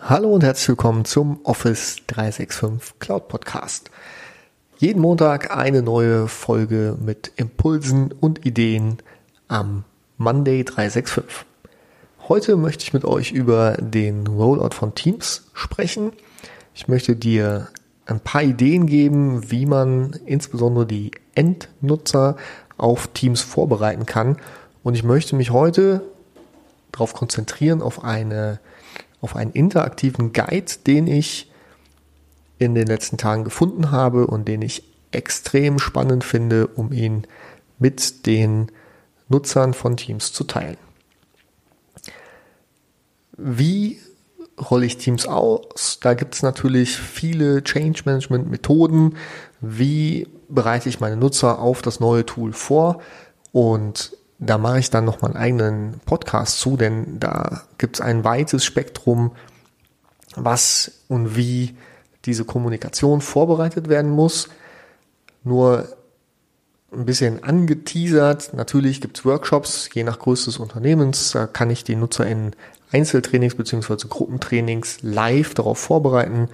Hallo und herzlich willkommen zum Office 365 Cloud Podcast. Jeden Montag eine neue Folge mit Impulsen und Ideen am Monday 365. Heute möchte ich mit euch über den Rollout von Teams sprechen. Ich möchte dir ein paar Ideen geben, wie man insbesondere die Endnutzer auf Teams vorbereiten kann. Und ich möchte mich heute darauf konzentrieren, auf eine auf einen interaktiven Guide, den ich in den letzten Tagen gefunden habe und den ich extrem spannend finde, um ihn mit den Nutzern von Teams zu teilen. Wie rolle ich Teams aus? Da gibt es natürlich viele Change Management Methoden. Wie bereite ich meine Nutzer auf das neue Tool vor? Und da mache ich dann noch mal einen eigenen Podcast zu, denn da gibt es ein weites Spektrum, was und wie diese Kommunikation vorbereitet werden muss. Nur ein bisschen angeteasert. Natürlich gibt es Workshops, je nach Größe des Unternehmens. Da kann ich die Nutzer in Einzeltrainings beziehungsweise Gruppentrainings live darauf vorbereiten,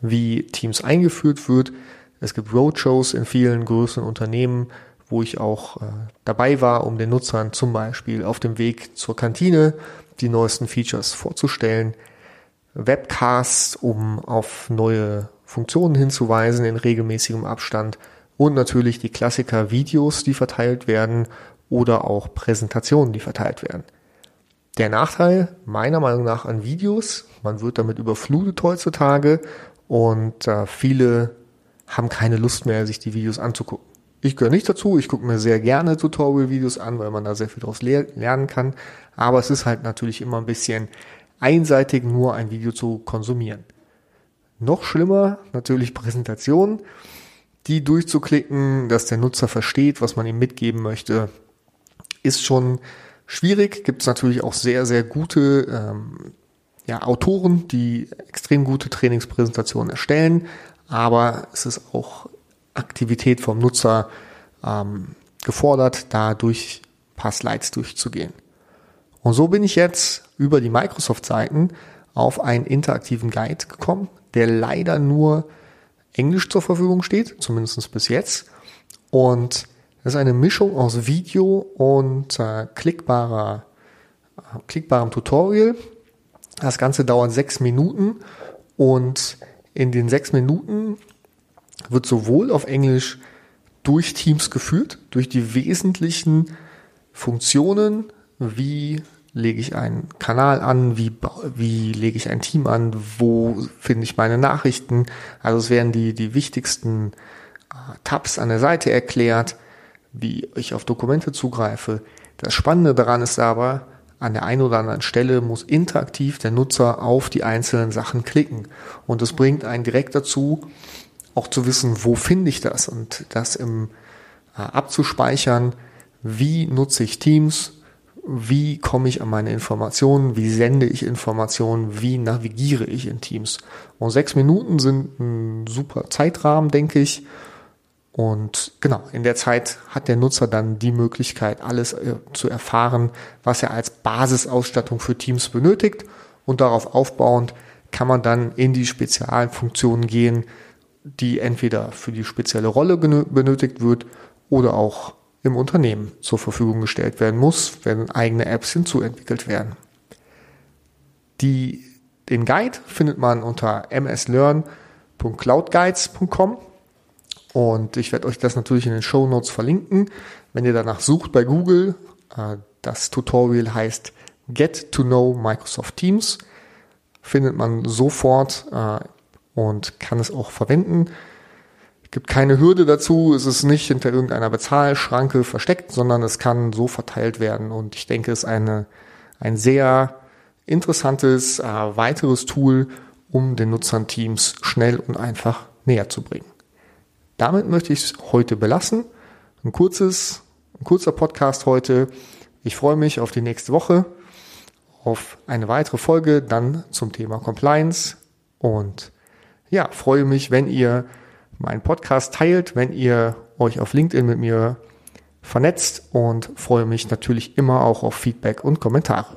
wie Teams eingeführt wird. Es gibt Roadshows in vielen größeren Unternehmen, wo ich auch äh, dabei war, um den Nutzern zum Beispiel auf dem Weg zur Kantine die neuesten Features vorzustellen, Webcasts, um auf neue Funktionen hinzuweisen in regelmäßigem Abstand und natürlich die Klassiker Videos, die verteilt werden oder auch Präsentationen, die verteilt werden. Der Nachteil meiner Meinung nach an Videos, man wird damit überflutet heutzutage und äh, viele haben keine Lust mehr, sich die Videos anzugucken. Ich gehöre nicht dazu. Ich gucke mir sehr gerne Tutorial-Videos an, weil man da sehr viel daraus lernen kann. Aber es ist halt natürlich immer ein bisschen einseitig, nur ein Video zu konsumieren. Noch schlimmer natürlich Präsentationen, die durchzuklicken, dass der Nutzer versteht, was man ihm mitgeben möchte, ist schon schwierig. Gibt es natürlich auch sehr, sehr gute ähm, ja, Autoren, die extrem gute Trainingspräsentationen erstellen, aber es ist auch Aktivität vom Nutzer ähm, gefordert, da durch ein paar Slides durchzugehen. Und so bin ich jetzt über die Microsoft-Seiten auf einen interaktiven Guide gekommen, der leider nur Englisch zur Verfügung steht, zumindest bis jetzt. Und das ist eine Mischung aus Video und äh, klickbarer, äh, klickbarem Tutorial. Das Ganze dauert sechs Minuten und in den sechs Minuten wird sowohl auf Englisch durch Teams geführt, durch die wesentlichen Funktionen, wie lege ich einen Kanal an, wie, wie lege ich ein Team an, wo finde ich meine Nachrichten. Also es werden die, die wichtigsten äh, Tabs an der Seite erklärt, wie ich auf Dokumente zugreife. Das Spannende daran ist aber, an der einen oder anderen Stelle muss interaktiv der Nutzer auf die einzelnen Sachen klicken. Und es bringt einen direkt dazu, auch zu wissen, wo finde ich das und das im äh, abzuspeichern, wie nutze ich Teams, wie komme ich an meine Informationen, wie sende ich Informationen, wie navigiere ich in Teams. Und sechs Minuten sind ein super Zeitrahmen, denke ich. Und genau, in der Zeit hat der Nutzer dann die Möglichkeit, alles äh, zu erfahren, was er als Basisausstattung für Teams benötigt. Und darauf aufbauend kann man dann in die Spezialfunktionen gehen, die entweder für die spezielle Rolle benötigt wird oder auch im Unternehmen zur Verfügung gestellt werden muss, wenn eigene Apps hinzuentwickelt werden. Die, den Guide findet man unter mslearn.cloudguides.com und ich werde euch das natürlich in den Show Notes verlinken. Wenn ihr danach sucht bei Google, äh, das Tutorial heißt Get to Know Microsoft Teams, findet man sofort äh, und kann es auch verwenden. Es gibt keine Hürde dazu, es ist nicht hinter irgendeiner Bezahlschranke versteckt, sondern es kann so verteilt werden und ich denke, es ist eine, ein sehr interessantes äh, weiteres Tool, um den Nutzern Teams schnell und einfach näher zu bringen. Damit möchte ich es heute belassen. Ein kurzes, ein kurzer Podcast heute. Ich freue mich auf die nächste Woche, auf eine weitere Folge, dann zum Thema Compliance und ja, freue mich, wenn ihr meinen Podcast teilt, wenn ihr euch auf LinkedIn mit mir vernetzt und freue mich natürlich immer auch auf Feedback und Kommentare.